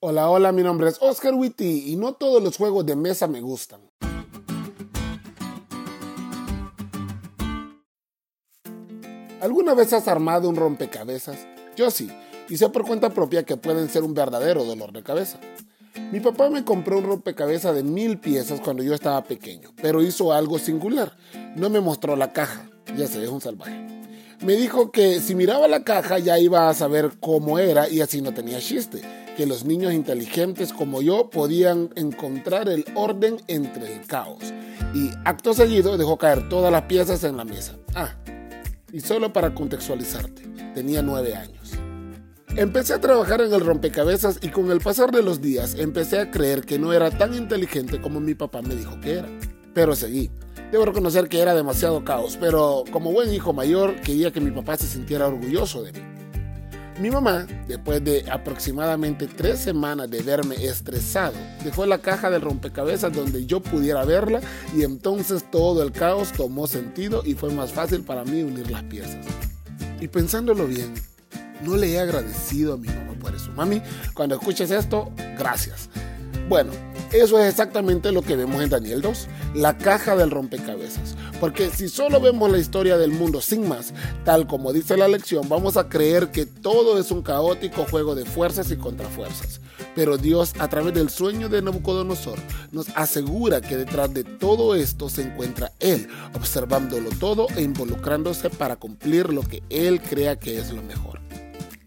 Hola, hola, mi nombre es Oscar Witty y no todos los juegos de mesa me gustan. ¿Alguna vez has armado un rompecabezas? Yo sí, y sé por cuenta propia que pueden ser un verdadero dolor de cabeza. Mi papá me compró un rompecabezas de mil piezas cuando yo estaba pequeño, pero hizo algo singular. No me mostró la caja, ya se es un salvaje. Me dijo que si miraba la caja ya iba a saber cómo era y así no tenía chiste, que los niños inteligentes como yo podían encontrar el orden entre el caos. Y acto seguido dejó caer todas las piezas en la mesa. Ah, y solo para contextualizarte, tenía nueve años. Empecé a trabajar en el rompecabezas y con el pasar de los días empecé a creer que no era tan inteligente como mi papá me dijo que era. Pero seguí. Debo reconocer que era demasiado caos, pero como buen hijo mayor quería que mi papá se sintiera orgulloso de mí. Mi mamá, después de aproximadamente tres semanas de verme estresado, dejó la caja del rompecabezas donde yo pudiera verla y entonces todo el caos tomó sentido y fue más fácil para mí unir las piezas. Y pensándolo bien, no le he agradecido a mi mamá por eso. Mami, cuando escuches esto, gracias. Bueno, eso es exactamente lo que vemos en Daniel 2, la caja del rompecabezas. Porque si solo vemos la historia del mundo sin más, tal como dice la lección, vamos a creer que todo es un caótico juego de fuerzas y contrafuerzas. Pero Dios, a través del sueño de Nabucodonosor, nos asegura que detrás de todo esto se encuentra Él, observándolo todo e involucrándose para cumplir lo que Él crea que es lo mejor.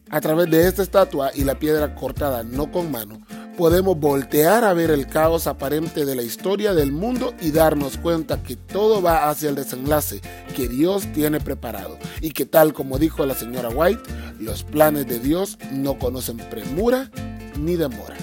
A través de esta estatua y la piedra cortada no con mano, podemos voltear a ver el caos aparente de la historia del mundo y darnos cuenta que todo va hacia el desenlace que Dios tiene preparado y que tal como dijo la señora White, los planes de Dios no conocen premura ni demora.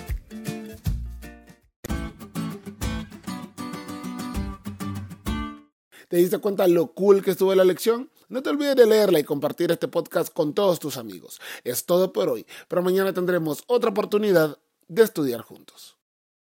¿Te diste cuenta lo cool que estuvo la lección? No te olvides de leerla y compartir este podcast con todos tus amigos. Es todo por hoy, pero mañana tendremos otra oportunidad de estudiar juntos.